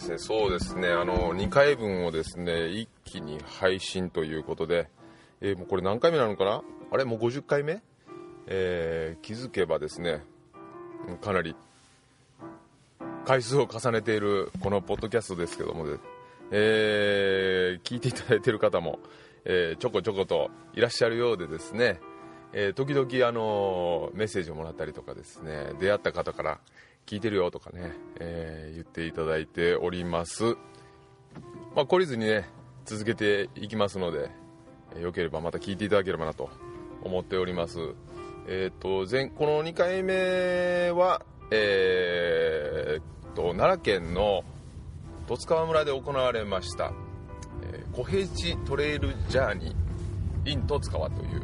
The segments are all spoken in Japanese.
ですね、そうですね、あの、2回分をですね、一気に配信ということで、えー、もうこれ何回目なのかな？あれ？もう50回目？えー、気づけばですね、かなり回数を重ねているこのポッドキャストですけども、えー、聞いていただいている方も、えー、ちょこちょこといらっしゃるようでですね、えー、時々、あのメッセージをもらったりとかですね。出会った方から聞いてるよとかね、え言っていただいております、まあ、懲りずにね続けていきますので、えよければまた聞いていただければなと思っております。えーと、前この2回目は、えーと、奈良県の十津川村で行われました、えー、小平地トレイルジャーニー in 十津川という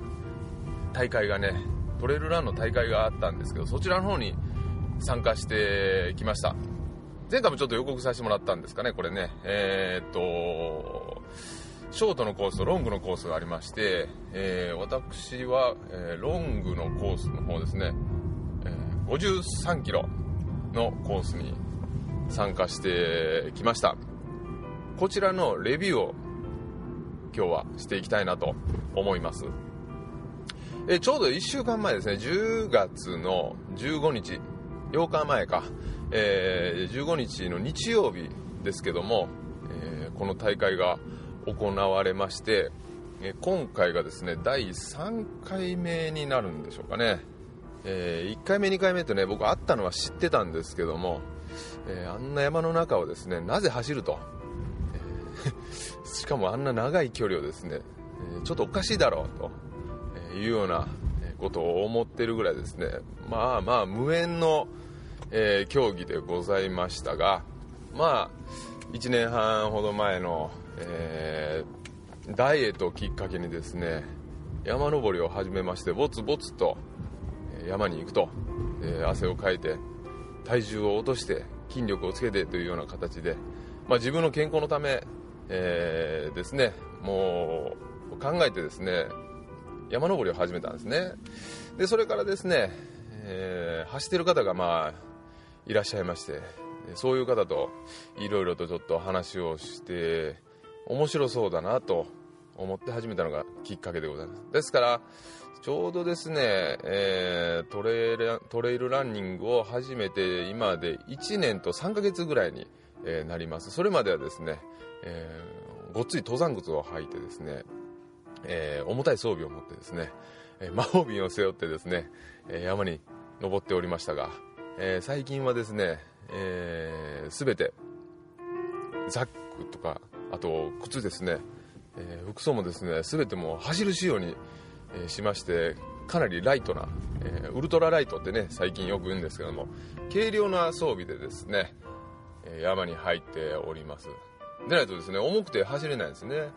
大会がねトレイルランの大会があったんですけどそちらの方に参加してきました。前回もちょっと予告させてもらったんですかねこれね。えー、っとショートのコースとロングのコースがありまして、えー、私は、えー、ロングのコースの方ですね、えー、53キロのコースに参加してきました。こちらのレビューを今日はしていきたいなと思います。えちょうど1週間前ですね。10月の15日8日前か、えー、15日の日曜日ですけども、えー、この大会が行われまして、え今回がですね第3回目になるんでしょうかね、えー、1回目2回目とね僕会ったのは知ってたんですけども、え、あんな山の中をですねなぜ走ると、え、しかもあんな長い距離をですね、えちょっとおかしいだろうというようなことを思ってるぐらいですね。まあまあ無縁の、え競技でございましたがまあ1年半ほど前のえー、ダイエットをきっかけにですね山登りを始めましてぼつぼつと山に行くと、えー、汗をかいて体重を落として筋力をつけてというような形で、まあ、自分の健康のため、えー、ですねもう考えてですね山登りを始めたんですね。でそれからですね、えー、走ってる方がまあいらっしゃいましてそういう方といろいろとちょっと話をして面白そうだなと思って始めたのがきっかけでございます。ですからちょうどですね、えー、トレイルトレイルランニングを始めて今で1年と3ヶ月ぐらいに、えー、なります。それまではですね、えー、ごっつい登山靴を履いてですね、え重たい装備を持ってですね、え魔法瓶を背負ってですね、え山に登っておりましたが、え最近はですね、えー、全てザックとかあと靴ですね、え、服装もですね全てもう走る仕様に、え、しましてかなりライトな、え、ウルトラライトってね最近よく言うんですけども軽量な装備でですね、山に入っております。でないとですね重くて走れないですね、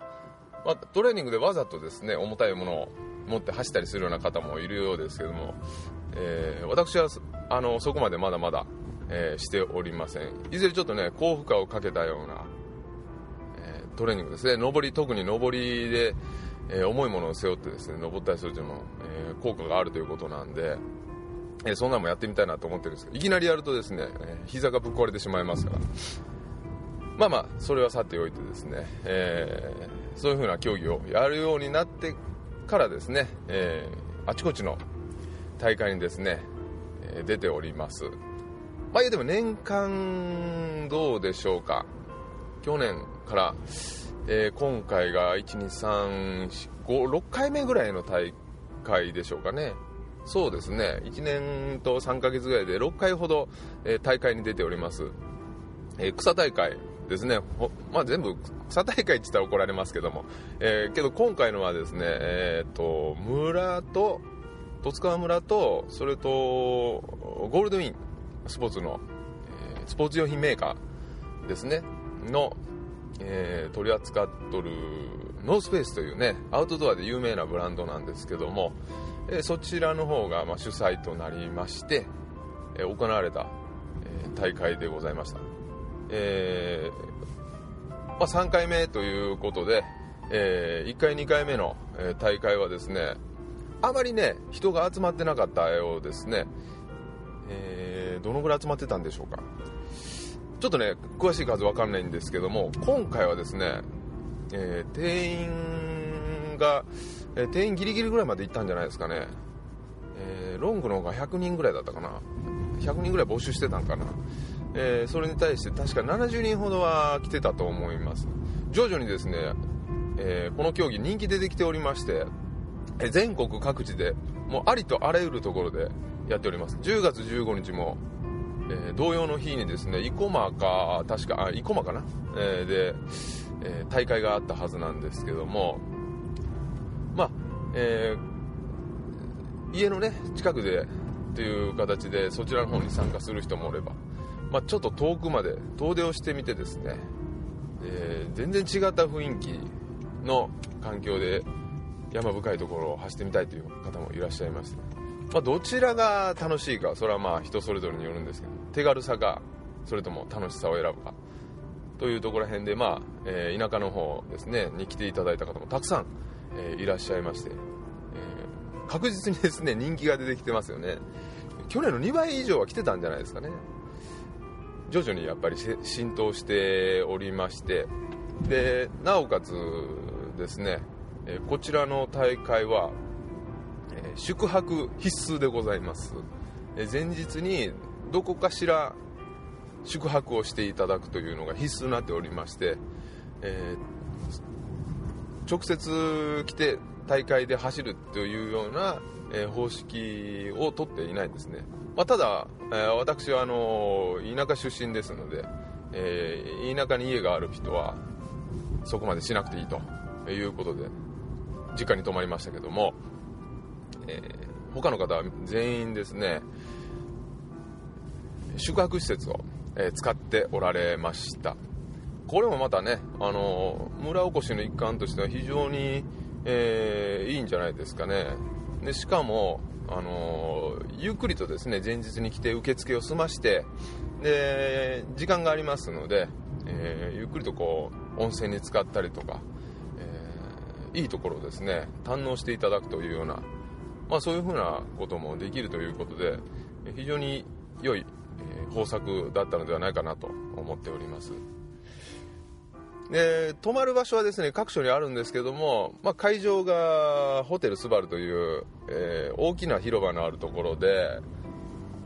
まあ、トレーニングでわざとですね重たいものを持って走ったりするような方もいるようですけども、え私はあのそこまでまだまだ、えしておりません。いずれちょっとね高負荷をかけたようなトレーニングですね。上り特に上りで、え、重いものを背負ってですね登ったりするというのも、え、効果があるということなんで、え、そんなのもやってみたいなと思ってるんですけどいきなりやるとですね、え、膝がぶっ壊れてしまいますから。まあまあそれはさておいてですね、えー、そういう風な競技をやるようになってからですね、えー、あちこちの大会にですね、えー、出ております。まあでも年間どうでしょうか。去年から、えー、今回が1、2、3、4、5、6回目ぐらいの大会でしょうかね。そうですね。1年と3ヶ月ぐらいで6回ほど、えー、大会に出ております、えー、草大会。ですね。まあ、全部草大会って言ったら怒られますけども、えけど今回のはですねえっと村と十津川村とそれとゴールドウィンスポーツの、えスポーツ用品メーカーですね。の、えー、取り扱っとるノースペースというねアウトドアで有名なブランドなんですけども、えー、そちらの方が、まあ、主催となりまして、え、行われた、え大会でございました、えまあ、3回目ということで、え1回2回目の、大会はですねあまりね人が集まってなかったようですね、えどのぐらい集まってたんでしょうか。ちょっとね詳しい数わかんないんですけども今回はですね、えー、定員が、え、定員ギリギリぐらいまで行ったんじゃないですかね、え、ロングの方が100人ぐらいだったかな。100人ぐらい募集してたんかな、えそれに対して確か70人ほどは来てたと思います。徐々にですね、えこの競技人気出てきておりまして全国各地でもうありとあらゆるところでやっております。10月15日もえ、同様の日にですね、生駒か、確か、あ、生駒かな、え、で、え、大会があったはずなんですけども、まあ、え家のね、近くでという形でそちらの方に参加する人もおれば、まあ、ちょっと遠くまで遠出をしてみてですね、え全然違った雰囲気の環境で山深いところを走ってみたいという方もいらっしゃいまして、まあ、どちらが楽しいかそれはまあ人それぞれによるんですけど手軽さかそれとも楽しさを選ぶか。というところら辺で、まあえー、田舎の方ですねに来ていただいた方もたくさん、えー、いらっしゃいまして、え、確実にですね人気が出てきてますよね。去年の2倍以上は来てたんじゃないですかね。徐々にやっぱり浸透しておりましてでなおかつですね、えこちらの大会は宿泊必須でございます。前日にどこかしら宿泊をしていただくというのが必須になっておりまして、えー、直接来て大会で走るというような、え、方式をとっていないんですね、まあ、ただ、えー、私はあの田舎出身ですので、え田舎に家がある人はそこまでしなくていいということで実家に泊まりましたけどもえー、他の方は全員ですね宿泊施設を、え、使っておられました。これもまたね、あの村おこしの一環としては非常に、え、いいんじゃないですかね。でしかも、あのゆっくりとですね前日に来て受付を済ましてで時間がありますので、えゆっくりとこう温泉に浸かったりとか、えいいところをですね堪能していただくというようなまあ、そういうふうなこともできるということで非常に良い、え方策だったのではないかなと思っております。で泊まる場所はですね各所にあるんですけども、まあ、会場がホテルスバルという、えー、大きな広場のあるところで、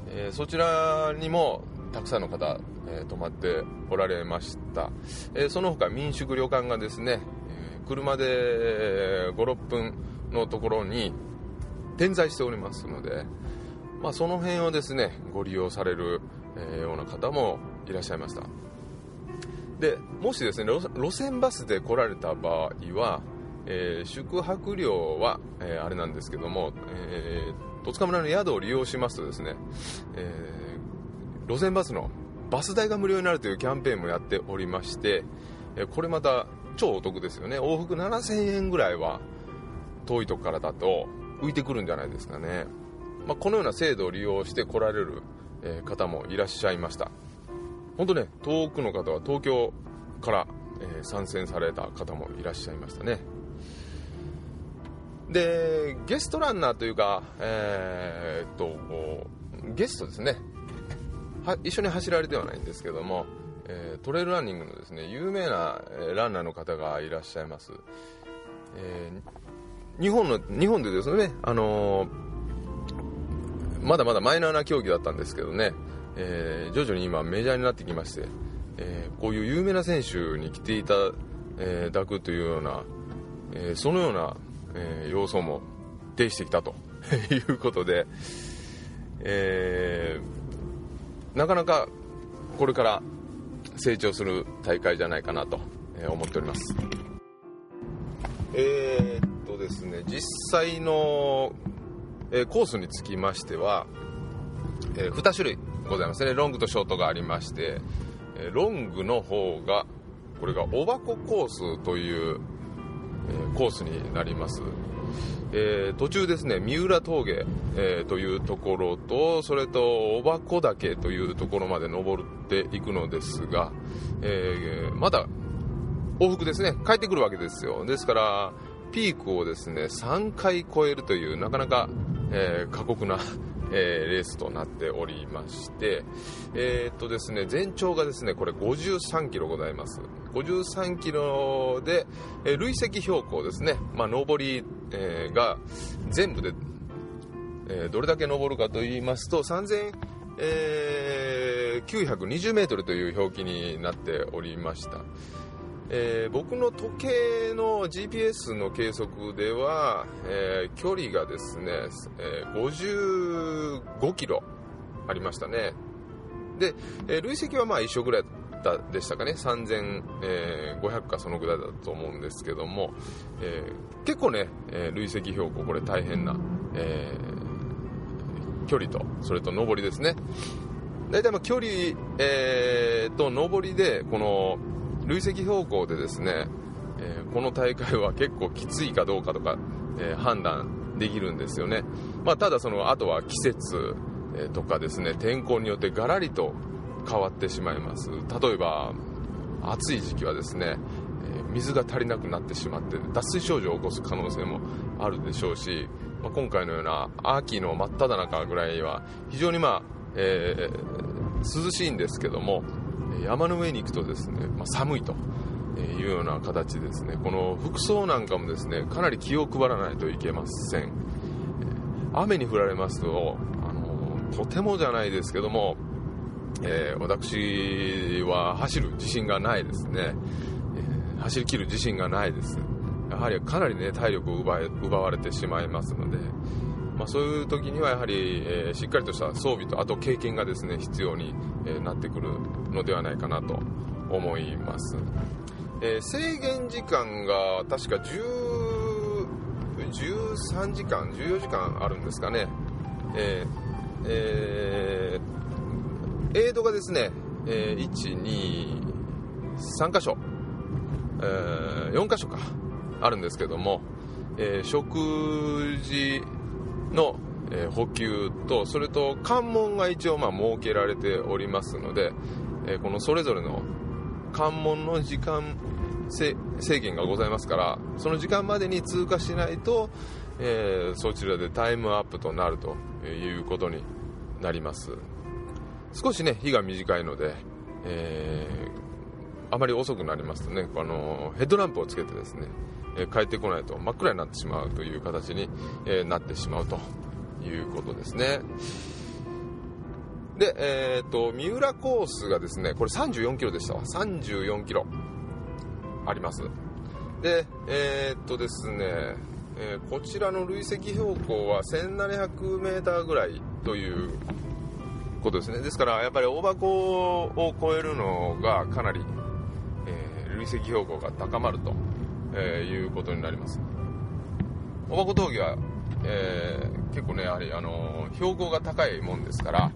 えー、そちらにもたくさんの方、え、泊まっておられました、えその他民宿旅館がですね、え車で56分のところに点在しておりますので、まあ、その辺をですねご利用される、え、ような方もいらっしゃいました。でもしですね路線バスで来られた場合は、えー、宿泊料は、えー、あれなんですけども、えー、戸塚村の宿を利用しますとですね、え路線バスのバス代が無料になるというキャンペーンもやっておりまして、えこれまた超お得ですよね。往復7000円ぐらいは遠いとこからだと浮いてくるんじゃないですかね、まあ、このような制度を利用して来られる、方もいらっしゃいました。本当ね遠くの方は東京から、え参戦された方もいらっしゃいましたね。でゲストランナーというか、えー、っとゲストですね。は一緒に走られてはないんですけども、えー、トレイルランニングのですね有名な、えランナーの方がいらっしゃいます、えー日本の、日本でですね、あの、まだまだマイナーな競技だったんですけどね、えー、徐々に今メジャーになってきまして、えー、こういう有名な選手に来ていただくというような、えそのような、え要素も呈してきたと いうことで、えなかなかこれから成長する大会じゃないかなと思っております。えーとですね実際の、えー、コースにつきましては、えー、2種類ございます。ねロングとショートがありまして、え、ロングの方がこれがおばこコースという、えコースになります。えー、途中ですね三浦峠、えー、というところとそれとおばこ岳というところまで登っていくのですが、えー、まだ往復ですね帰ってくるわけですよ。ですからピークをですね3回超えるというなかなか、え、過酷な、えー、レースとなっておりまして、えー、っとですね、全長がですね、これ53キロございます。53キロで、えー、累積標高ですね、まあ、上り、えー、が全部で、えー、どれだけ登るかと言いますと、3000、えー、920メートルという表記になっておりました。えー、僕の時計の GPS の計測では、えー、距離がですね、え、55キロありましたね。で、え累積はまあ一緒ぐらいだでしたかね、3500かそのぐらいだと思うんですけども、え結構ね、え累積標高、これ大変な、え距離と、それと上りですね。大体ま距離、えー、と上りで、この、累積標高でですね、えー、この大会は結構きついかどうかとか、えー、判断できるんですよね、まあ、ただそのあとは季節、とかですね天候によってガラリと変わってしまいます。例えば暑い時期はですね、え水が足りなくなってしまって脱水症状を起こす可能性もあるでしょうし、まあ、今回のような秋の真っ只中ぐらいは非常にまあ、えー、涼しいんですけども山の上に行くとですね、まあ、寒いというような形ですね。この服装なんかもですねかなり気を配らないといけません。雨に降られますとあのとてもじゃないですけども、えー、私は走る自信がないですね、えー、走りきる自信がないです。やはりかなりね体力を奪奪われてしまいますのでまあ、そういう時にはやはり、えー、しっかりとした装備とあと経験がですね必要に、え、なってくるのではないかなと思います、えー、制限時間が確か13時間14時間あるんですかね。えー、えー、エイドがですね、えー、123箇所、えー、4箇所かあるんですけども、え、食事の、え、補給とそれと関門が一応まあ設けられておりますので、え、このそれぞれの関門の時間制限がございますからその時間までに通過しないと、えー、そちらでタイムアップとなるということになります。少しね日が短いので、えー、あまり遅くなりますとねあのヘッドランプをつけてですねえ帰ってこないと真っ暗になってしまうという形に、えなってしまうということですね。で、えっ、ー、と、三浦コースがですね、これ34キロでしたわ。34キロあります。で、えっ、ー、とですね、えー、こちらの累積標高は 1700m ぐらいということですね。ですから、やっぱり大箱を超えるのがかなり、え累積標高が高まるとえー、いうことになります。おばこ峠は、えー、結構ねやはり、あのー、標高が高いもんですから、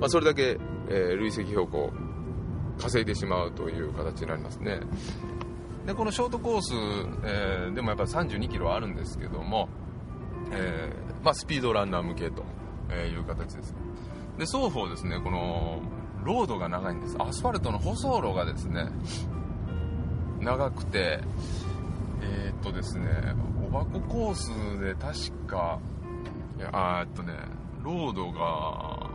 まあ、それだけ、え、累積標高稼いでしまうという形になりますね。でこのショートコース、え、でもやっぱり3 2キロあるんですけども、えまあ、スピードランナー向けという形です。で双方ですねこのロードが長いんです。アスファルトの舗装路がですね長くて、えー、っとですね、おばこコースで確か、いやあっとね、ロードが、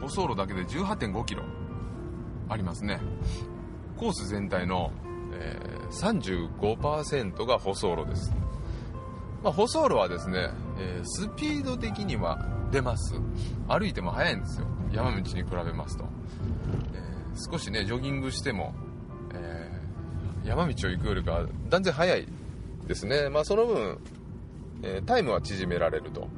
舗装路だけで18.5キロありますね。コース全体の、えー、35%が舗装路です。まあ、舗装路はですね、えー、スピード的には出ます。歩いても速いんですよ。山道に比べますと。えー、少しね、ジョギングしても、山道を行くよりか断然早いですね、まあ、その分、え、タイムは縮められると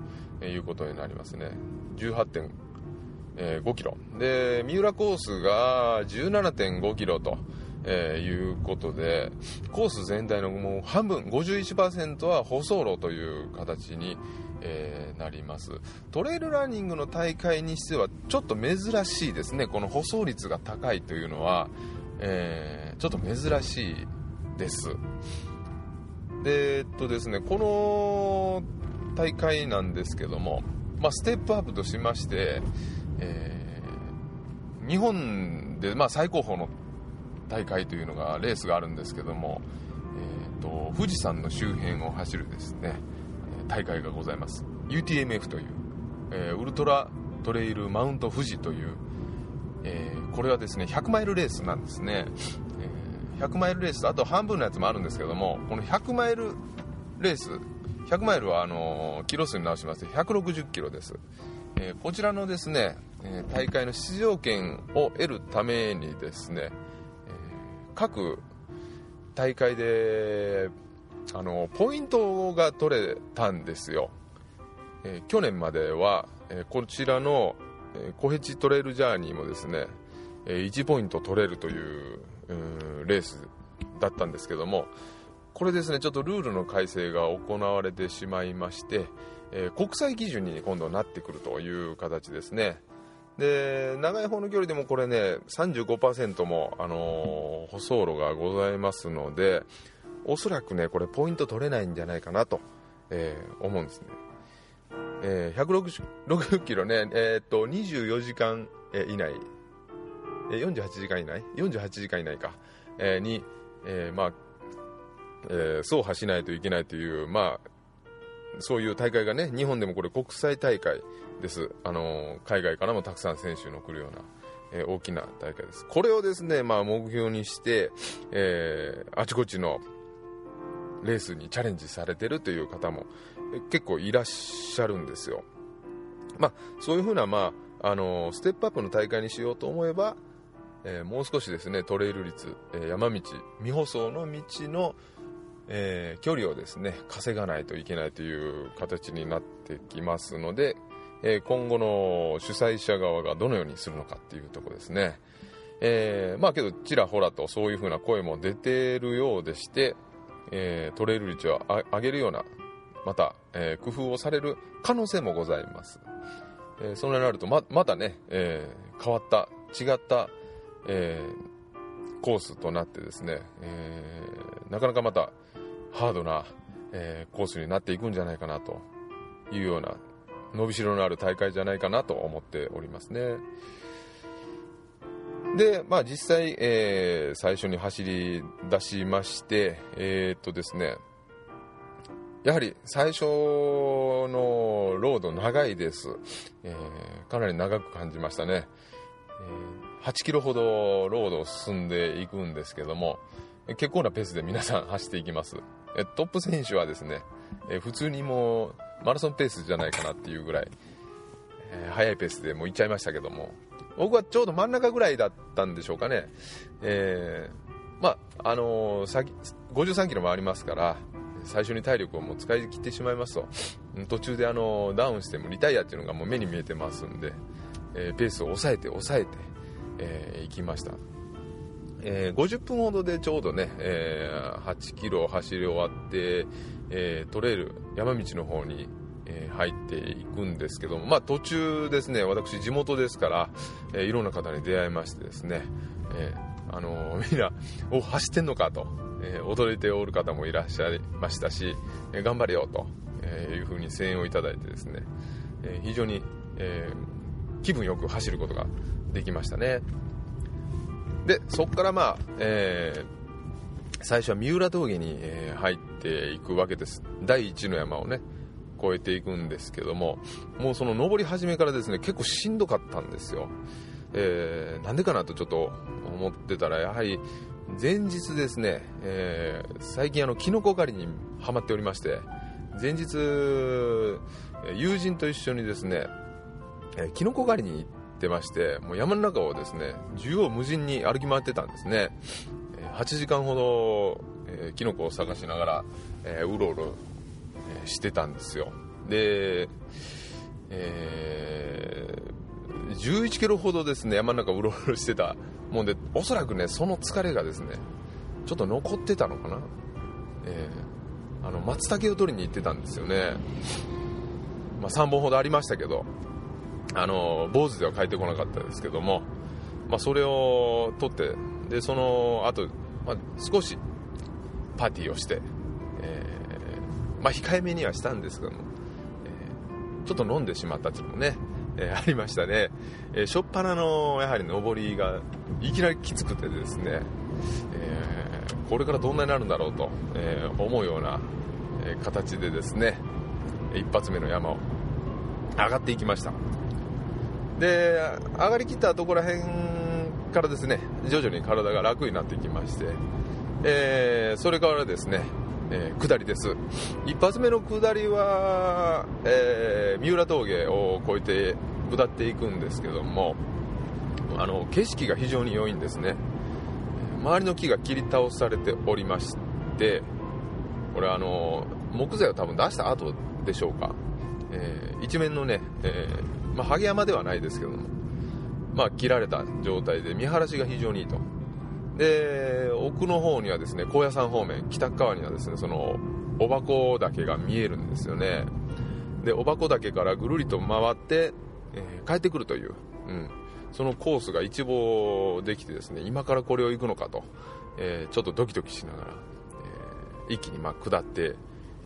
いうことになりますね。18.5キロ。で三浦コースが17.5キロと、え、いうことでコース全体のもう半分51%は舗装路という形に、えー、なります。トレイルランニングの大会にしてはちょっと珍しいですね。この舗装率が高いというのは。えー、ちょっと珍しいです。で、えっとですね、この大会なんですけども、まあ、ステップアップとしまして、えー、日本で、まあ、最高峰の大会というのが、レースがあるんですけども、えーと、富士山の周辺を走るですね、大会がございます。UTMF というえー、ウルトラトレイルマウント富士という、えー、これはですね100マイルレースなんですね、えー、100マイルレースとあと半分のやつもあるんですけどもこの100マイルレース100マイルはあのキロ数に直しますと160キロです、えこちらのですねえ大会の出場権を得るためにですねえ各大会であのポイントが取れたんですよ、えー、去年までは、えー、こちらの、え、コヘチトレイルジャーニーもですね、1ポイント取れるというレースだったんですけどもこれですねちょっとルールの改正が行われてしまいまして、え国際基準に今度なってくるという形ですね。で長い方の距離でもこれね35%も、あの舗装路がございますのでおそらくねこれポイント取れないんじゃないかなと、えー、思うんですね、えー、160キロね、えー、っと24時間以内、えー、48時間以内？48時間以内か、えー、に、えー、まあ、えー、走破しないといけないというまあそういう大会がね日本でもこれ国際大会です。あの海外からもたくさん選手の来るようなえー、大きな大会です。これをですね、まあ、目標にして、えー、あちこちのレースにチャレンジされてるという方も結構いらっしゃるんですよ。まあ、そういうふうな、まあ、あのステップアップの大会にしようと思えば、えー、もう少しですねトレイル率、えー、山道未舗装の道の、えー、距離をですね稼がないといけないという形になってきますので、え今後の主催者側がどのようにするのかっていうとこですね。えまあけどちらほらとそういうふうな声も出てるようでして、え、トレイル率を上げるようなまた、えー、工夫をされる可能性もございます、えー、そのなるとままたね、えー、変わった違った、え、コースとなってですね、え、なかなかまたハードな、え、コースになっていくんじゃないかなというような伸びしろのある大会じゃないかなと思っておりますね。で、まあ、実際、え、最初に走り出しまして、え、っとですね、やはり最初のロード長いです、えー、かなり長く感じましたね、えー、8キロほどロードを進んでいくんですけども結構なペースで皆さん走っていきます、えトップ選手はですね、え普通にもうマラソンペースじゃないかなっていうぐらい、え速いペースでもう行っちゃいましたけども僕はちょうど真ん中ぐらいだったんでしょうかね、えー、まああのー、53キロもありますから最初に体力をもう使い切ってしまいますと。途中であのダウンしてもリタイアっていうのがもう目に見えてますんで、え、ペースを抑えて抑えて、え、行きました、え、50分ほどでちょうどね、えー、8キロ走り終わって、えー、トレイル山道の方にえ入っていくんですけども、まあ、途中ですね私地元ですから、えいろんな方に出会いましてですね、えあのみんな「お走ってんのか」と、え驚いておる方もいらっしゃいましたし、え頑張れよと、えいうふうに声援をいただいてですね、え非常に、え気分よく走ることができましたね。でそこからまあ、えー、最初は三浦峠に、え入っていくわけです。第1の山をね越えていくんですけどももうその登り始めからですね結構しんどかったんですよ、えー、なんでかなとちょっと思ってたらやはり前日ですね、えー、最近あのキノコ狩りにはまっておりまして前日友人と一緒にですね、えー、キノコ狩りに行ってましてもう山の中をですね縦横無尽に歩き回ってたんですね。8時間ほど、えー、キノコを探しながら、えー、うろうろしてたんですよ。で、え、11キロほどですね山の中うろうろしてたもんでおそらくねその疲れがですねちょっと残ってたのかな、えー、あの松茸を取りに行ってたんですよね、まあ、3本ほどありましたけどあの坊主では帰ってこなかったですけども、まあ、それを取ってでその後、まあ、少しパーティーをしてえまあ、控えめにはしたんですけども、えー、ちょっと飲んでしまったっていうのもね、えー、ありましたね、えー、初っ端のやはり上りがいきなりきつくてですね、えー、これからどんなになるんだろうと、え思うような、え形でですね一発目の山を上がっていきました。で上がりきったところら辺からですね徐々に体が楽になってきまして、え、それからですね、えー、下りです。一発目の下りは、えー、三浦峠を越えて下っていくんですけどもあの景色が非常に良いんですね。周りの木が切り倒されておりましてこれあの木材を多分出した後でしょうか、えー、一面のね、えー、まあ、萩山ではないですけども、まあ、切られた状態で見晴らしが非常にいいと。で奥の方にはですね高野山方面北側にはですねそのお箱岳が見えるんですよね。でお箱岳からぐるりと回って、えー、帰ってくるという、うん、そのコースが一望できてですね今からこれを行くのかと、えー、ちょっとドキドキしながら、えー、一気にま下って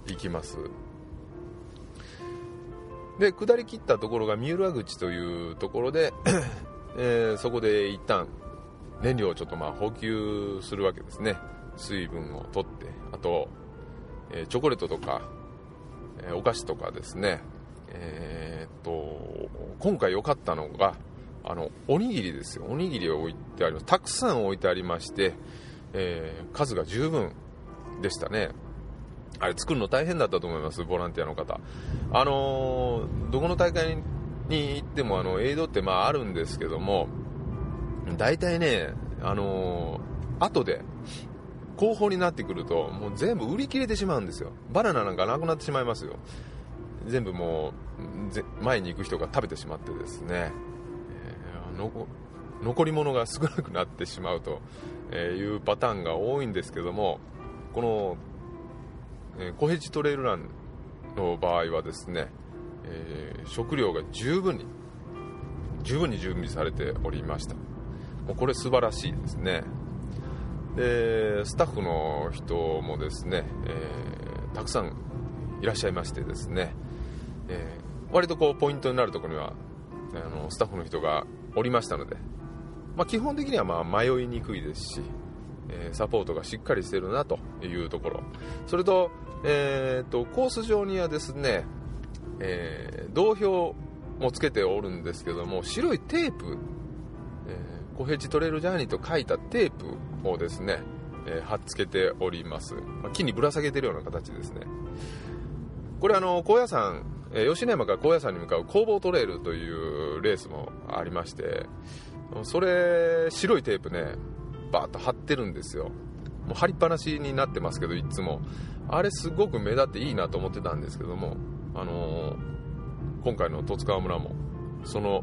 いきます。で下り切ったところが三浦口というところで、えー、そこで一旦燃料をちょっとまあ補給するわけですね。水分を取って。あと、えー、チョコレートとか、えー、お菓子とかですね。えー、っと今回良かったのがあのおにぎりですよ。おにぎりを置いてあります。たくさん置いてありまして、えー、数が十分でしたね。あれ作るの大変だったと思います。ボランティアの方。あの、どこの大会に行ってもあのエイドってまああるんですけども大体ねあのー、後で後方になってくるともう全部売り切れてしまうんですよ。バナナなんかなくなってしまいますよ。全部もう前に行く人が食べてしまってですね。残り物が少なくなってしまうというパターンが多いんですけどもこの、えコヘチトレイルランの場合はですね、えー、食料が十分に十分に準備されておりました。もうこれ素晴らしいですね。でスタッフの人もですね、えー、たくさんいらっしゃいましてですね、えー、割とこうポイントになるところにはあのスタッフの人がおりましたので、まあ、基本的にはま迷いにくいですし、えー、サポートがしっかりしてるなというところ。それと,、えーと、コース上にはですね、えー、道標もつけておるんですけども白いテープ、えコヘチトレイルジャーニーと書いたテープをですね、えー、貼っつけております、まあ、木にぶら下げてるような形ですね。これあの高野山え吉野山から高野山に向かう工房トレイルというレースもありましてそれ白いテープねバーッと貼ってるんですよ。もう貼りっぱなしになってますけどいつも。あれすごく目立っていいなと思ってたんですけどもあのー、今回の十津川村もその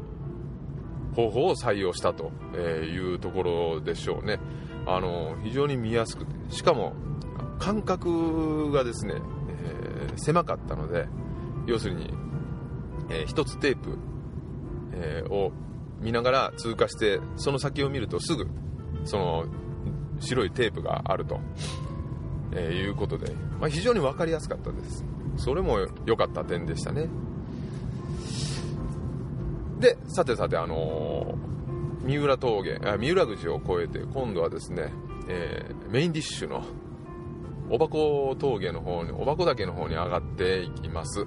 方法を採用したというところでしょうね。あの、非常に見やすくて。しかも間隔がですね、えー、狭かったので要するに、えー、1つテープ、えー、を見ながら通過してその先を見るとすぐその白いテープがあると、えー、いうことで、まあ、非常に分かりやすかったです。それも良かった点でしたね。でさてさてあのー、三浦峠あ三浦口を越えて今度はですね、えー、メインディッシュのお箱峠の方にお箱岳の方に上がっていきます。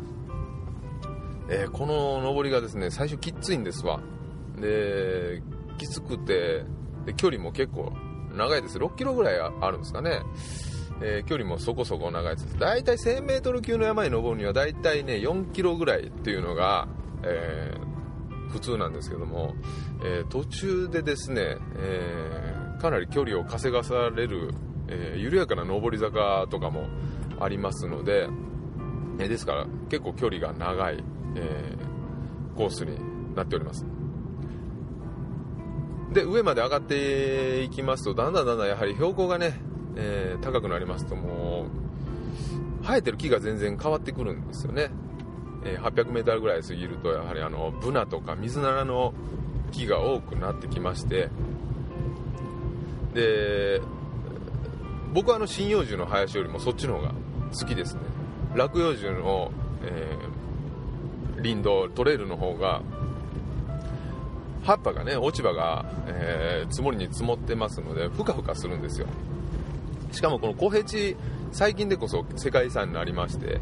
えー、この上りがですね最初きついんですわ。できつくてで距離も結構長いです。6キロぐらいあるんですかね、えー、距離もそこそこ長いです。大体 1000m 級の山に登るには大体ね4キロぐらいっていうのが、えー、普通なんですけども、え途中でですね、えかなり距離を稼がされる、え緩やかな上り坂とかもありますので、えですから結構距離が長いえ、コースになっております。で上まで上がっていきますとだんだんだんだんやはり標高がね、えー、高くなりますともう生えてる木が全然変わってくるんですよね、え、800m ぐらい過ぎるとやはりあのブナとかミズナラの木が多くなってきましてで僕はあの針葉樹の林よりもそっちの方が好きですね。落葉樹の、えー林道トレイルの方が葉っぱがね落ち葉が、えー、積もりに積もってますのでふかふかするんですよ。しかもこの小平地最近でこそ世界遺産になりまして、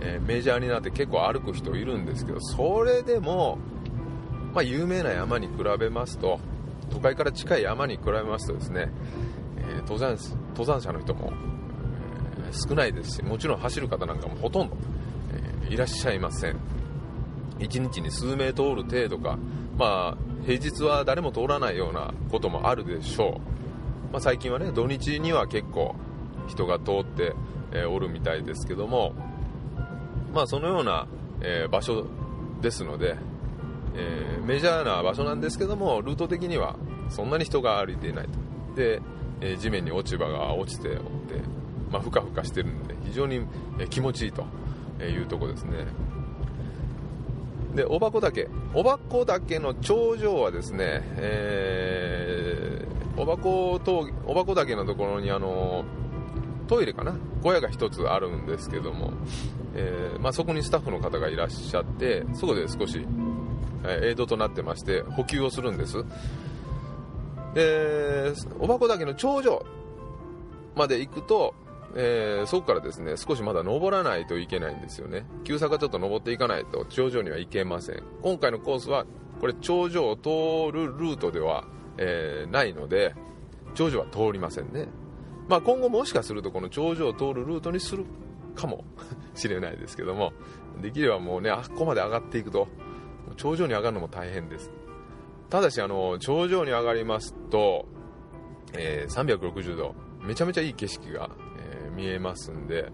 えー、メジャーになって結構歩く人いるんですけどそれでも、まあ、有名な山に比べますと都会から近い山に比べますとですね、えー、登山登山者の人も、えー、少ないですしもちろん走る方なんかもほとんど、えいらっしゃいません。1日に数名通る程度かまあ平日は誰も通らないようなこともあるでしょう、まあ、最近はね土日には結構人が通って、えおるみたいですけどもまあ、そのような、え、場所ですので、えー、メジャーな場所なんですけどもルート的にはそんなに人が歩いていないと。で、えー、地面に落ち葉が落ちておって、まあ、ふかふかしてるんで非常に、え気持ちいいというとこですね。で小箱岳。小箱岳の頂上はですね、えー、小箱峠小箱岳のところにあのトイレかな？小屋が1つあるんですけども、えー、まあ、そこにスタッフの方がいらっしゃってそこで少し、えー、エイドとなってまして補給をするんです。でお箱岳の頂上まで行くと、えー、そこからですね少しまだ登らないといけないんですよね。急坂ちょっと登っていかないと頂上には行けません。今回のコースはこれ頂上を通るルートでは、え、ないので頂上は通りませんね。まあ、今後もしかするとこの頂上を通るルートにするかも しれないですけどもできればもうねあっこまで上がっていくと頂上に上がるのも大変です。ただしあの頂上に上がりますと、えー、360度めちゃめちゃいい景色が、えー、見えますんで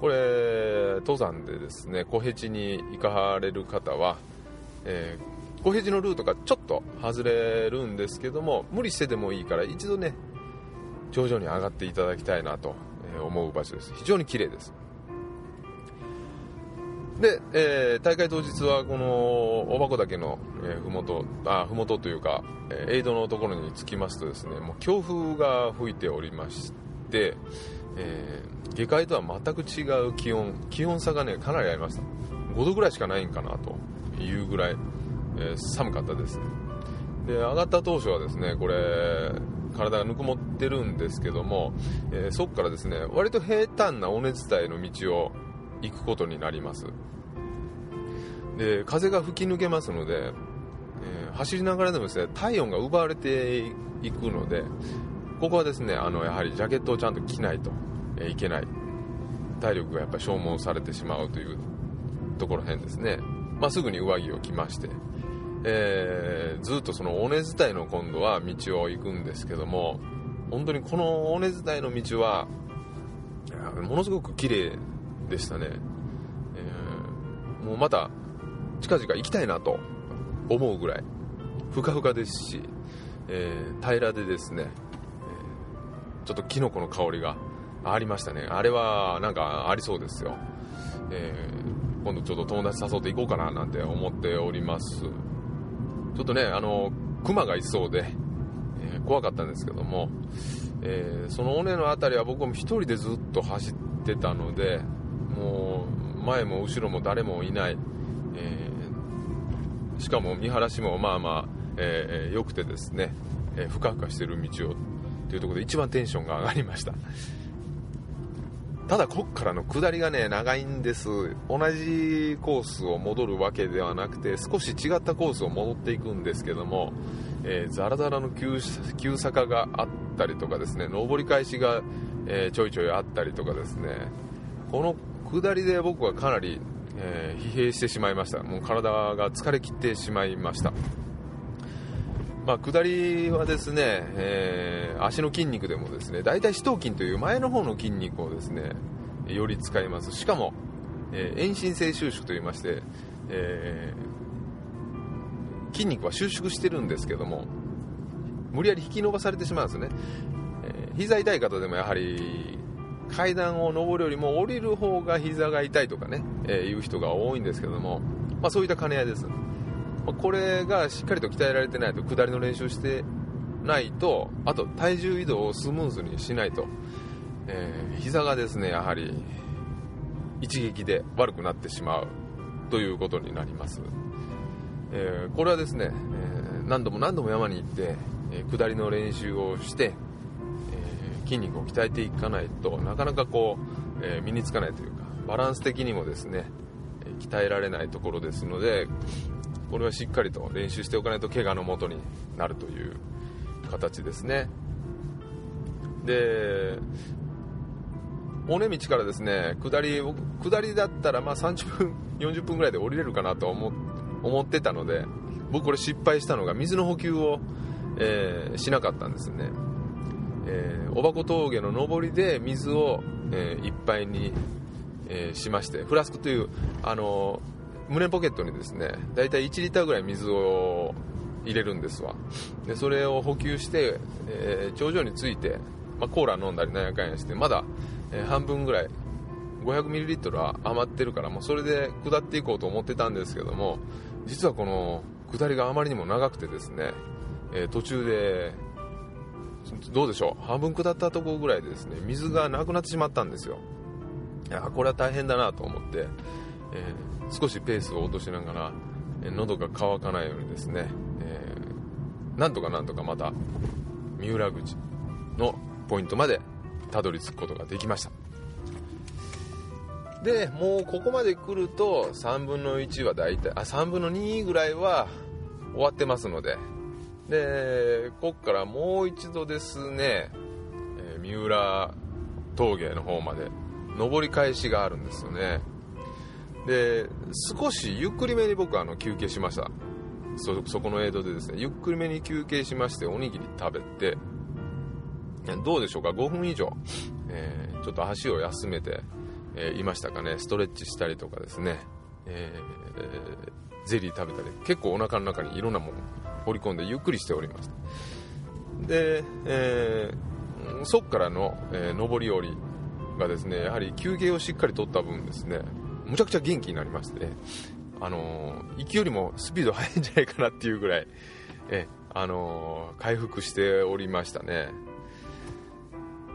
これ登山でですね小辺地に行かれる方は、えー、小辺地のルートがちょっと外れるんですけども無理してでもいいから一度ね頂上に上がっていただきたいなと思う場所です。非常に綺麗です。で、えー、大会当日はこの大箱岳の、え、ふもとあふもとというか、えー、エイドのところに着きますとですねもう強風が吹いておりまして、えー、下界とは全く違う気温気温差がねかなりありました。5度ぐらいしかないんかなというぐらい、えー、寒かったです。で上がった当初はですねこれ体がぬくもってるんですけども、えー、そこからですね割と平坦な尾根伝いの道を行くことになります。で風が吹き抜けますので、えー、走りながらでもですね体温が奪われていくのでここはですねあのやはりジャケットをちゃんと着ないと、え、いけない。体力がやっぱ消耗されてしまうというところへんですね、まあ、すぐに上着を着ましてえー、ずっとその尾根伝いの今度は道を行くんですけども本当にこの尾根伝いの道はものすごく綺麗でしたね、えー、もうまた近々行きたいなと思うぐらいふかふかですし、えー、平らでですね、えー、ちょっとキノコの香りがありましたね。あれはなんかありそうですよ、えー、今度ちょっと友達誘っていこうかななんて思っております。ちょっとね、あの、熊がいそうで、えー、怖かったんですけども、えー、その尾根の辺りは僕も1人でずっと走ってたので、もう、前も後ろも誰もいない、えー、しかも見晴らしもまあまあ、えー、良くてですね、えふかふかしてる道を、というところで一番テンションが上がりました。ただこっからの下りがね長いんです。同じコースを戻るわけではなくて少し違ったコースを戻っていくんですけども、えー、ザラザラの急急坂があったりとかですね上り返しが、えー、ちょいちょいあったりとかですねこの下りで僕はかなり、えー、疲弊してしまいました。もう体が疲れきってしまいました。まあ、下りはですね、えー、足の筋肉でもですね大体四頭筋という前の方の筋肉をですねより使います。しかも、えー、遠心性収縮といいまして、えー、筋肉は収縮してるんですけども無理やり引き伸ばされてしまうんですね、えー、膝痛い方でもやはり階段を上るよりも降りる方が膝が痛いとかね、え、いう人が多いんですけども、まあ、そういった兼ね合いです。まこれがしっかりと鍛えられてないと下りの練習してないとあと体重移動をスムーズにしないと、えー、膝がですねやはり一撃で悪くなってしまうということになります、えー、これはですね、えー、何度も何度も山に行って、えー、下りの練習をして、え筋肉を鍛えていかないとなかなかこう、え身につかないというかバランス的にもですね鍛えられないところですのでこれはしっかりと練習しておかないと怪我のもとになるという形ですね。で尾根道からですね下り下りだったらまあ30分40分ぐらいで降りれるかなと思思ってたので僕これ失敗したのが水の補給を、えー、しなかったんですね、えー、おばこ峠の上りで水を、えー、いっぱいに、えしましてフラスクというあの胸ポケットにですね大体1リッターぐらい水を入れるんですわ。でそれを補給して、え頂上に着いて、まあ、コーラ飲んだりなんやかんやしてまだ、え半分ぐらい 500ml は余ってるからもうそれで下っていこうと思ってたんですけども実はこの下りがあまりにも長くてですね、えー、途中でどうでしょう半分下ったとこぐらいでですね水がなくなってしまったんですよ。いやこれは大変だなと思って、えー、少しペースを落としながら、えー、喉が渇かないようにですね、えー、なんとかなんとかまた三浦口のポイントまでたどり着くことができました。でもうここまで来ると3分の1は大体あ3分の2ぐらいは終わってますのででこっからもう一度ですね、え、三浦峠の方まで上り返しがあるんですよね。で少しゆっくりめに僕はあの休憩しました。そそこの江戸でですねゆっくりめに休憩しましておにぎり食べてどうでしょうか？5分以上、えー、ちょっと足を休めてえー、いましたかね？ストレッチしたりとかですね、えー、ゼリー食べたり。結構お腹の中にいろんなもの放り込んでゆっくりしておりました。で、え、そっからの、え、上り下りがですねやはり休憩をしっかりとった分ですねむちゃくちゃ元気になりまして、あのー、行きよりもスピード速いんじゃないかなっていうぐらい、えあのー、回復しておりましたね。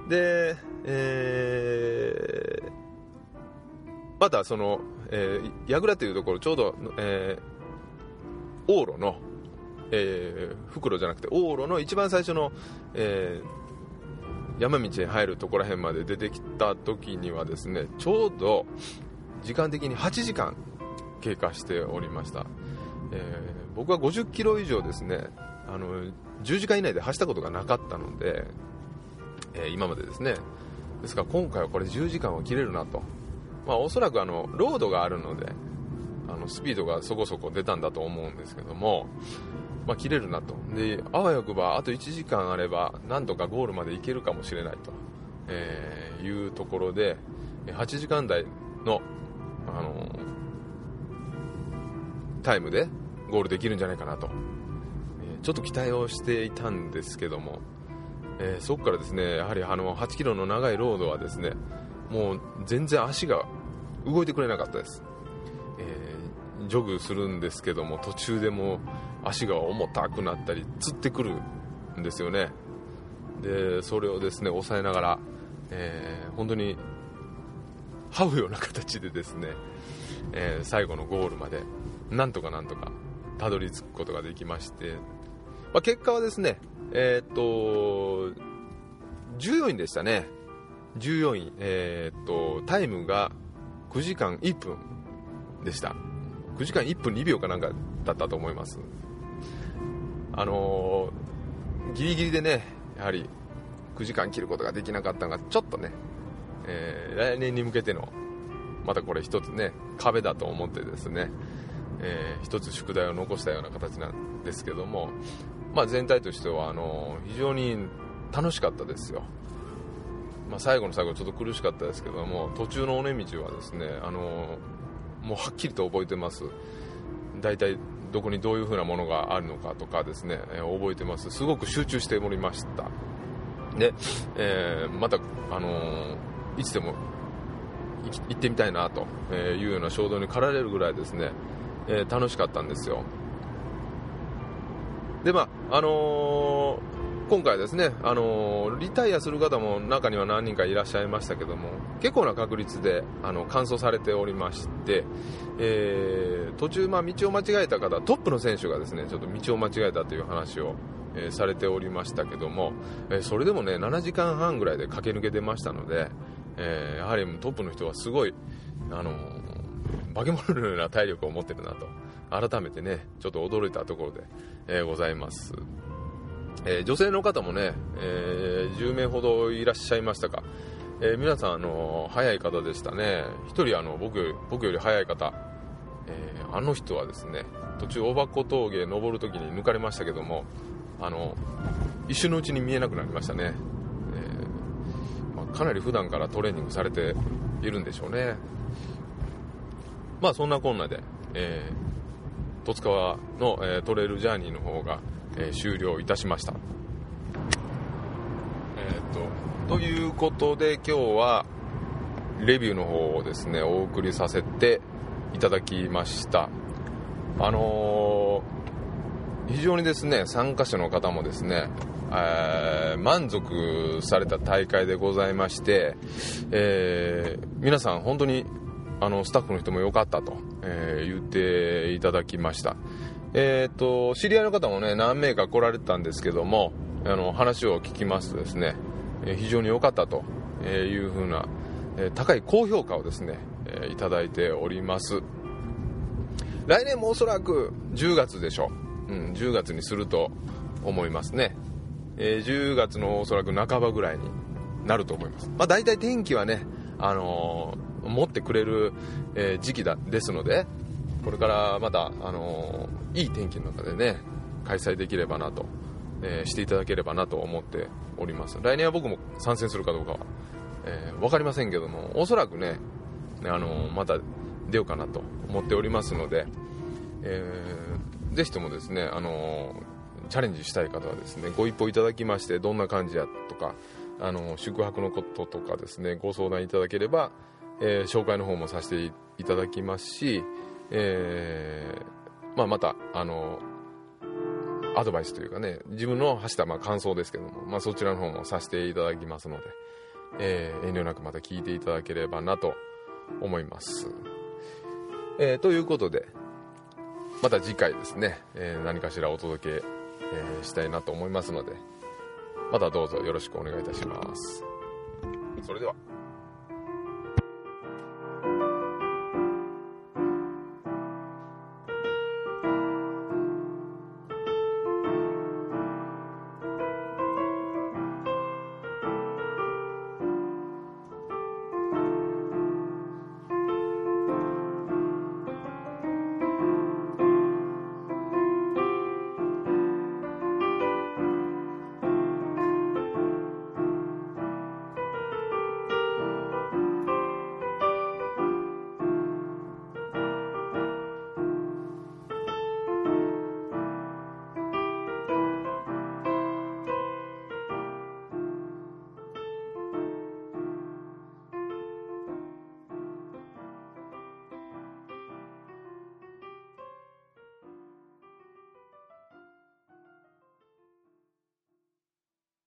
で、えー、またその、えー、櫓というところちょうど、えー、往路の、えー、袋じゃなくて往路の一番最初の、えー、山道に入るところら辺まで出てきた時にはですねちょうど時間的に8時間経過しておりました、えー、僕は50キロ以上ですねあの10時間以内で走ったことがなかったので、えー、今までですね。ですから今回はこれ10時間は切れるなと。まあ、おそらくあのロードがあるのであのスピードがそこそこ出たんだと思うんですけども、まあ、切れるなと。であわよくばあと1時間あればなんとかゴールまで行けるかもしれないと、えー、いうところで8時間台の、あの、タイムでゴールできるんじゃないかなと、えー、ちょっと期待をしていたんですけども、えそこからですねやはりあの8キロの長いロードはですねもう全然足が動いてくれなかったです、えー、ジョグするんですけども途中でも足が重たくなったりつってくるんですよね。でそれをですね抑えながら、えー、本当に這うような形でですね、えー、最後のゴールまでなんとかなんとかたどり着くことができまして、まあ、結果はですねえー、っと14位でしたね。14位、えー、っとタイムが9時間1分でした。9時間1分2秒かなんかだったと思います。あのー、ギリギリでねやはり9時間切ることができなかったのがちょっとね、えー、来年に向けてのまたこれ一つね壁だと思ってですね、えー、一つ宿題を残したような形なんですけども、まあ、全体としてはあの非常に楽しかったですよ。まあ、最後の最後ちょっと苦しかったですけども途中の尾根道はですねあのもうはっきりと覚えてます。大体どこにどういう風なものがあるのかとかですね、えー、覚えてます。すごく集中しておりました。で、えー、また、あのー、いつでも行ってみたいなというような衝動に駆られるぐらいですね、え楽しかったんですよ。でまああのー今回ですね、あのリタイアする方も中には何人かいらっしゃいましたけども結構な確率であの完走されておりまして、えー、途中、まあ、道を間違えた方トップの選手がですねちょっと道を間違えたという話を、え、されておりましたけども、え、それでもね7時間半ぐらいで駆け抜けてましたので、えやはりトップの人はすごい、あの化け物のような体力を持ってるなと。改めてねちょっと驚いたところで、えー、ございます、え、女性の方もね、え、10名ほどいらっしゃいましたか、え皆さん、あの早い方でしたね。1人あの僕僕より早い方、えあの人はですね途中大箱峠登るときに抜かれましたけどもあの一瞬のうちに見えなくなりましたね、え、かなり普段からトレーニングされているんでしょうねまあそんなこんなで、えー、十津川の、えー、トレイルジャーニーの方が、えー、終了いたしました。えっと、ということで今日はレビューの方をですね、お送りさせていただきました。あのー、非常にですね、参加者の方もですね、えー、満足された大会でございまして、えー、皆さん本当にあのスタッフの人も良かったと、え、言っていただきました。えっ、と、知り合いの方もね、何名か来られたんですけども、あの、話を聞きますとですね、え非常に良かったというふうな、え高い高評価をですね、えいただいております。来年もおそらく10月でしょう。うん、10月にすると思いますね。えー、10月のおそらく半ばぐらいになると思います。まあ大体天気はね、あのー持ってくれる、えー、時期だですのでこれからまた、あのー、いい天気の中でね開催できればなと、え、していただければなと思っております来年は僕も参戦するかどうかは、え、分かりませんけどもおそらくね、あのまた出ようかなと思っておりますので、え、ぜひともですね、あのチャレンジしたい方はですねご一報いただきましてどんな感じやとかあの宿泊のこととかですねご相談いただければえー、紹介の方もさせていただきますし、えー、まあ、また、あの、アドバイスというかね、自分の走ったまあ感想ですけども、まあ、そちらの方もさせていただきますので、えー、遠慮なくまた聞いていただければなと思います。え、ということで、また次回ですね、えー、何かしらお届け、えー、したいなと思いますので、またどうぞよろしくお願いいたします。それでは。